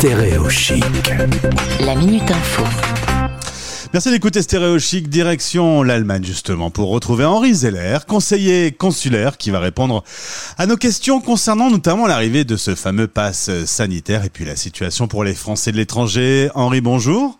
Stéréo Chic. La Minute Info. Merci d'écouter Stéréo Chic, direction l'Allemagne justement, pour retrouver Henri Zeller, conseiller consulaire, qui va répondre à nos questions concernant notamment l'arrivée de ce fameux pass sanitaire et puis la situation pour les Français de l'étranger. Henri, bonjour.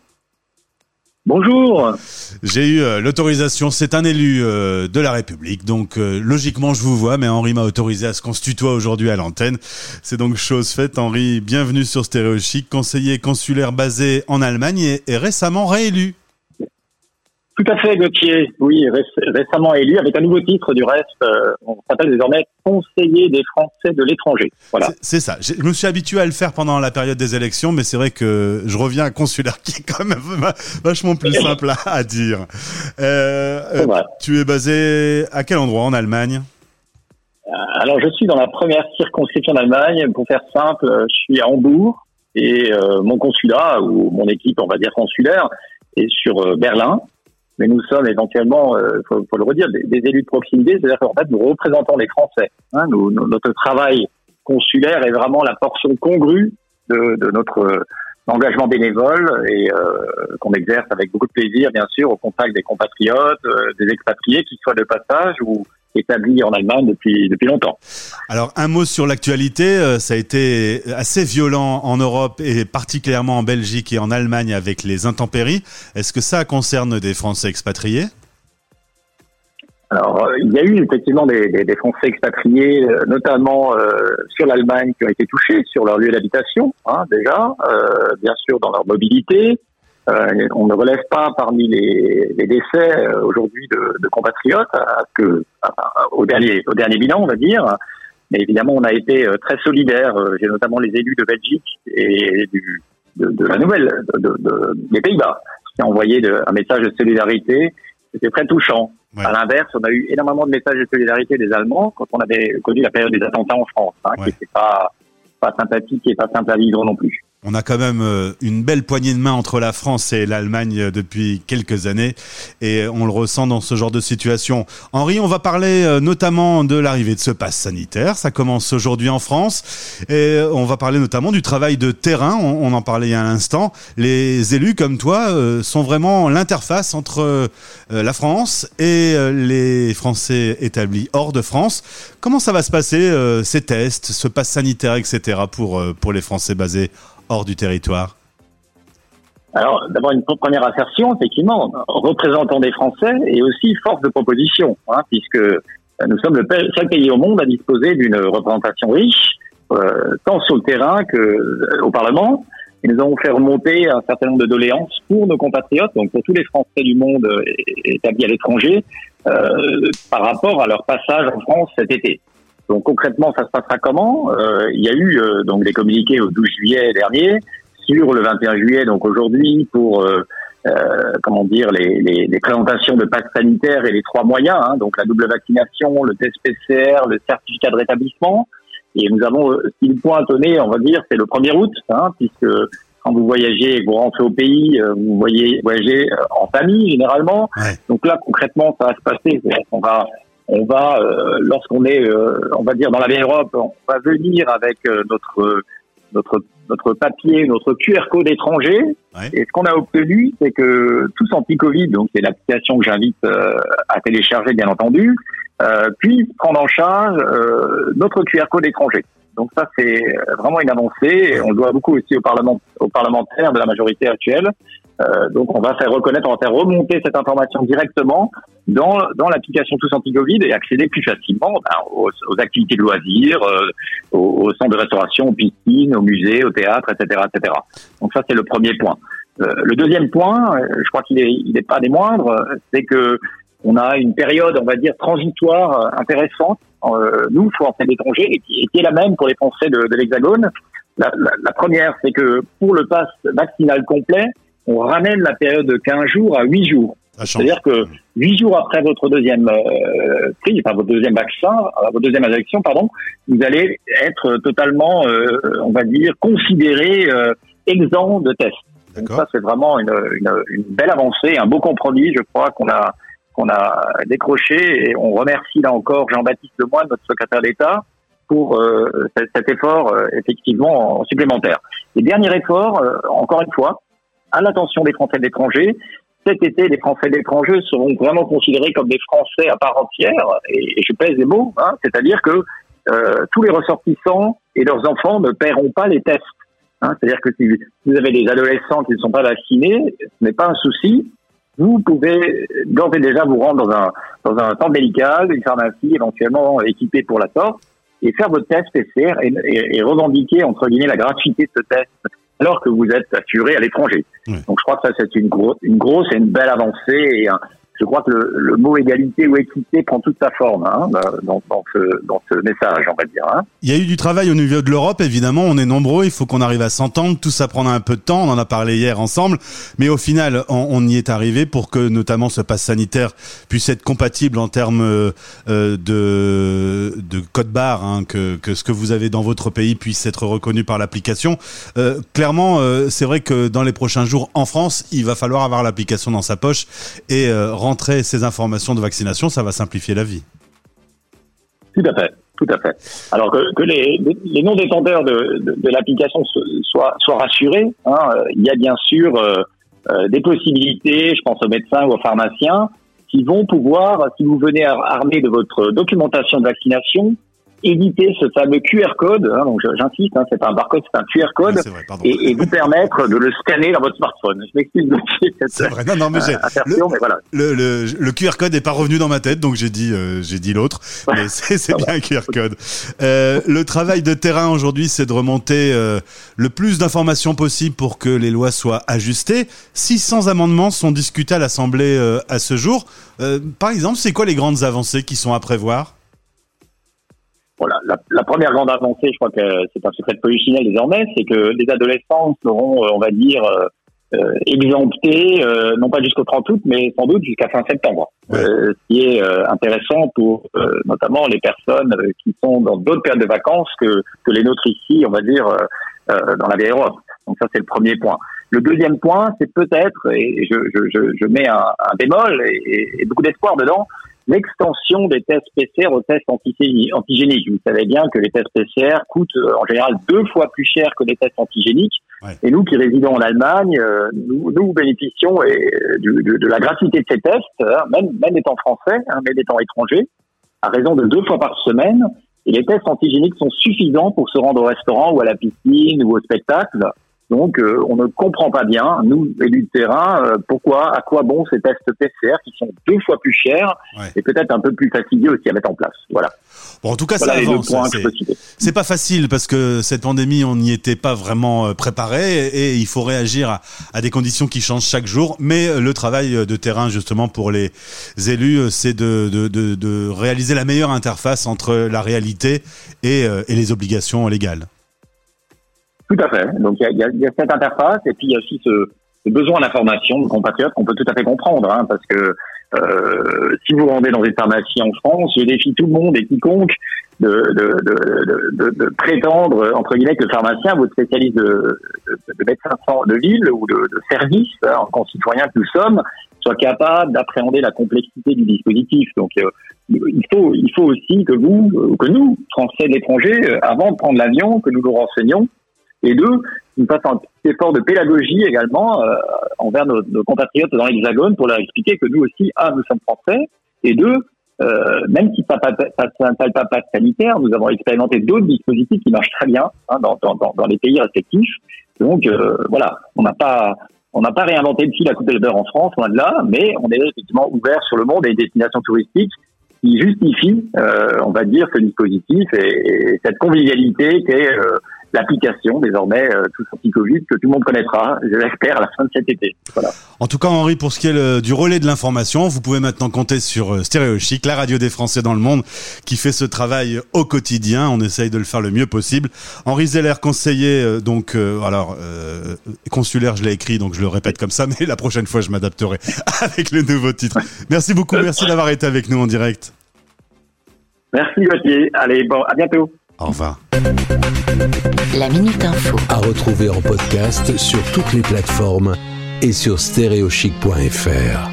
Bonjour. J'ai eu euh, l'autorisation, c'est un élu euh, de la République, donc euh, logiquement je vous vois, mais Henri m'a autorisé à ce qu'on se tutoie aujourd'hui à l'antenne. C'est donc chose faite. Henri, bienvenue sur Stéréo Chic, conseiller consulaire basé en Allemagne et récemment réélu. Tout à fait, Gauthier. Oui, récemment élu avec un nouveau titre du reste. Euh, on s'appelle désormais conseiller des Français de l'étranger. Voilà. C'est ça. Je me suis habitué à le faire pendant la période des élections, mais c'est vrai que je reviens à consulaire qui est quand même vachement plus simple à, dire. Euh, euh tu es basé à quel endroit en Allemagne? Alors, je suis dans la première circonscription d'Allemagne. Pour faire simple, je suis à Hambourg et mon consulat ou mon équipe, on va dire consulaire, est sur Berlin mais nous sommes éventuellement, euh, faut, faut, le redire, des, élus de proximité, c'est-à-dire qu'en fait, nous représentons les Français. Hein, nous, notre travail consulaire est vraiment la portion congrue de, de notre engagement bénévole et euh, qu'on exerce avec beaucoup de plaisir, bien sûr, au contact des compatriotes, euh, des expatriés, qu'ils soient de passage ou établi en Allemagne depuis, depuis longtemps. Alors un mot sur l'actualité, euh, ça a été assez violent en Europe et particulièrement en Belgique et en Allemagne avec les intempéries. Est-ce que ça concerne des Français expatriés? Alors, euh, il y a eu effectivement des, des, Français expatriés, euh, notamment sur l'Allemagne, qui ont été touchés sur leur lieu d'habitation, hein, déjà, bien sûr dans leur mobilité, euh, on ne relève pas parmi les, les décès euh, aujourd'hui de, de, compatriotes que au dernier au dernier bilan on va dire. Mais évidemment on a été euh, très solidaires. J'ai notamment les élus de Belgique et du, de, de la nouvelle de, des Pays-Bas qui ont envoyé un message de solidarité. C'était très touchant. À l'inverse on a eu énormément de messages de solidarité des Allemands quand on avait connu la période des attentats en France hein, qui n'était pas pas sympathique et pas simple à vivre non plus on a quand même euh, une belle poignée de main entre la France et l'Allemagne euh, depuis quelques années et on le ressent dans ce genre de situation. Henri, on va parler euh, notamment de l'arrivée de ce pass sanitaire. Ça commence aujourd'hui en France et on va parler notamment du travail de terrain. On, en parlait il y a un instant. Les élus comme toi sont vraiment l'interface entre la France et les Français établis hors de France. Comment ça va se passer ces tests, ce pass sanitaire, etc. pour pour les Français basés hors du territoire alors, d'abord, une première assertion, effectivement, représentant des Français et aussi force de proposition, hein, puisque nous sommes le seul pays au monde à disposer d'une représentation riche, euh, tant sur le terrain que euh, au Parlement. Et nous avons fait remonter un certain nombre de doléances pour nos compatriotes, donc pour tous les Français du monde euh, établis à l'étranger, par rapport à leur passage en France cet été. Donc concrètement, ça se passera comment? Euh, Il y a eu euh, donc des communiqués au 12 juillet dernier sur le 21 juillet, donc aujourd'hui, pour euh, comment dire les, les, les, présentations de passe sanitaire et les trois moyens, hein, donc la double vaccination, le test PCR, le certificat de rétablissement. Et nous avons, si le point donné, on va dire, c'est le 1er août, hein, puisque quand vous voyagez et vous rentrez au pays, vous voyez voyager en famille généralement. Donc là, concrètement, ça va se passer. On va on va, euh, lorsqu'on est, euh, on va dire dans la vieille Europe, on va venir avec euh, notre notre notre papier, notre QR code étranger. Et ce qu'on a obtenu, c'est que tous anti-Covid, donc c'est l'application que j'invite à télécharger, bien entendu, puissent prendre en charge notre QR code étranger. Donc ça, c'est vraiment une avancée. on le doit beaucoup aussi au Parlement, aux parlementaires de la majorité actuelle. Euh, donc on va faire reconnaître, on va faire remonter cette information directement dans, dans l'application Tous Anti-Covid et accéder plus facilement ben, aux, activités de loisirs, euh, aux, centres de restauration, aux piscines, aux musées, au théâtre, etc. etc. Donc ça c'est le premier point. Euh, le deuxième point, je crois qu'il n'est il est pas des moindres, c'est que on a une période, on va dire, transitoire intéressante, nous, Français d'étrangers, et, qui est la même pour les Français de, de l'Hexagone. La, la, la, première, c'est que pour le pass vaccinal complet, on ramène la période de 15 jours à 8 jours. C'est-à-dire que 8 jours après votre deuxième euh, prix, enfin votre deuxième vaccin, euh, votre deuxième injection, pardon, vous allez être totalement, euh, on va dire, considéré euh, exempt de test. Donc ça, c'est vraiment une, une, une, belle avancée, un beau compromis, je crois, qu'on a qu'on a décroché. Et on remercie là encore Jean-Baptiste Lemoyne, notre secrétaire d'État, pour cet effort effectivement supplémentaire. Et dernier effort, encore une fois, à l'attention des Français de l'étranger. Cet été, les Français de l'étranger seront vraiment considérés comme des Français à part entière, et, je pèse les mots, hein, c'est-à-dire que euh, tous les ressortissants et leurs enfants ne paieront pas les tests. Hein, c'est-à-dire que si vous avez des adolescents qui ne sont pas vaccinés, ce n'est pas un souci. Vous pouvez d'ores et déjà vous rendre dans un, dans un centre médical, une pharmacie éventuellement équipée pour la sorte, et faire votre test PCR et, et, et revendiquer entre guillemets la gratuité de ce test alors que vous êtes assuré à l'étranger. Donc je crois que ça c'est une, grosse, une grosse et une belle avancée et un, je crois que le, mot égalité ou équité prend toute sa forme hein, dans, ce, dans, ce, message, on va dire. Hein. Il y a eu du travail au niveau de l'Europe, évidemment, on est nombreux, il faut qu'on arrive à s'entendre, tout ça prendra un peu de temps, on en a parlé hier ensemble, mais au final, on, y est arrivé pour que notamment ce passe sanitaire puisse être compatible en termes euh, de, de code barre, hein, que, que ce que vous avez dans votre pays puisse être reconnu par l'application. Euh, clairement, euh, c'est vrai que dans les prochains jours, en France, il va falloir avoir l'application dans sa poche et euh, rentrer ces informations de vaccination, ça va simplifier la vie. Tout à fait, tout à fait. Alors que, les, non-détenteurs de, l'application soient, rassurés, hein, il y a bien sûr euh, euh, des possibilités, je pense aux médecins ou aux pharmaciens, qui vont pouvoir, si vous venez armé de votre documentation de vaccination, éditer ce fameux QR code, hein, donc j'insiste, hein, c'est pas un barcode, c'est un QR code, et, et, vous permettre de le scanner dans votre smartphone. Je m'excuse de C'est vrai, non, non, mais, euh, le, mais voilà. le, le, le, QR code n'est pas revenu dans ma tête, donc j'ai dit, euh, j'ai dit l'autre, mais c'est bien un QR code. Euh, le travail de terrain aujourd'hui, c'est de remonter euh, le plus d'informations possible pour que les lois soient ajustées. 600 amendements sont discutés à l'Assemblée euh, à ce jour. par exemple, c'est quoi les grandes avancées qui sont à prévoir? Voilà, la, la, première grande avancée, je crois que c'est un secret de polichinelle désormais, c'est que les adolescents seront, euh, on va dire, euh, euh exemptés, euh, non pas jusqu'au 30 août, mais sans doute jusqu'à fin septembre. ce qui est intéressant pour notamment les personnes qui sont dans d'autres périodes de vacances que, que les nôtres ici, on va dire, dans la vieille Europe. Donc ça, c'est le premier point. Le deuxième point, c'est peut-être, et je, je, je, je, mets un, un bémol et, et beaucoup d'espoir dedans, l'extension des tests PCR aux tests antigéniques. Vous savez bien que les tests PCR coûtent euh, en général deux fois plus cher que les tests antigéniques. Et nous qui résidons en Allemagne, euh, nous, nous bénéficions et, de, de, la gratuité de ces tests, hein, même, même étant français, hein, même étant étranger, à raison de deux fois par semaine. Et les tests antigéniques sont suffisants pour se rendre au restaurant ou à la piscine ou au spectacle. Donc, euh, on ne comprend pas bien, nous, élus de terrain, euh, pourquoi, à quoi bon ces tests PCR qui sont deux fois plus chers et peut-être un peu plus fastidieux aussi à mettre en place. Voilà. Bon, en tout cas, ça avance. C'est pas facile parce que cette pandémie, on n'y était pas vraiment euh, préparé et, il faut réagir à, des conditions qui changent chaque jour. Mais le travail de terrain, justement, pour les élus, c'est de, de, de, de, réaliser la meilleure interface entre la réalité et, et les obligations légales. Tout à fait. Donc il y a, y a, cette interface et puis il y a aussi ce, ce besoin d'information de compatriotes qu'on peut tout à fait comprendre, hein, parce que euh, si vous rendez dans une pharmacie en France, je défie tout le monde et quiconque de, de, de, de, prétendre, entre guillemets, que le pharmacien, votre spécialiste de, de, médecin de ville ou de, service, hein, en concitoyen que nous sommes, soit capable d'appréhender la complexité du dispositif. Donc, euh, il faut, il faut aussi que vous, que nous, Français de l'étranger, euh, avant de prendre l'avion, que nous nous renseignions et deux, nous fasse un petit effort de pédagogie également euh, envers nos, nos, compatriotes dans l'Hexagone pour leur expliquer que nous aussi, un, nous sommes français, et deux, euh, même si ça ne pas pas sanitaire, nous avons expérimenté d'autres dispositifs qui marchent très bien hein, dans, dans, dans, les pays respectifs. Donc euh, voilà, on n'a pas on n'a pas réinventé le fil à couper le beurre en France, loin de là, mais on est effectivement ouvert sur le monde et une destination touristique qui justifie, euh, on va dire, ce dispositif et, et cette convivialité qui est euh, l'application désormais euh, tout anti-Covid que tout le monde connaîtra, je l'espère, à la fin de cet été. Voilà. En tout cas, Henri, pour ce qui est du relais de l'information, vous pouvez maintenant compter sur euh, Stéréo Chic, la radio des Français dans le monde, qui fait ce travail au quotidien. On essaye de le faire le mieux possible. Henri Zeller, conseiller, euh, donc, euh, alors, euh, consulaire, je l'ai écrit, donc je le répète comme ça, mais la prochaine fois, je m'adapterai avec le nouveau titre. Merci beaucoup, merci d'avoir été avec nous en direct. Merci Gauthier. Allez, bon, à bientôt. Au revoir. La Minute Info. À retrouver en podcast sur toutes les plateformes et sur stéréochic.fr.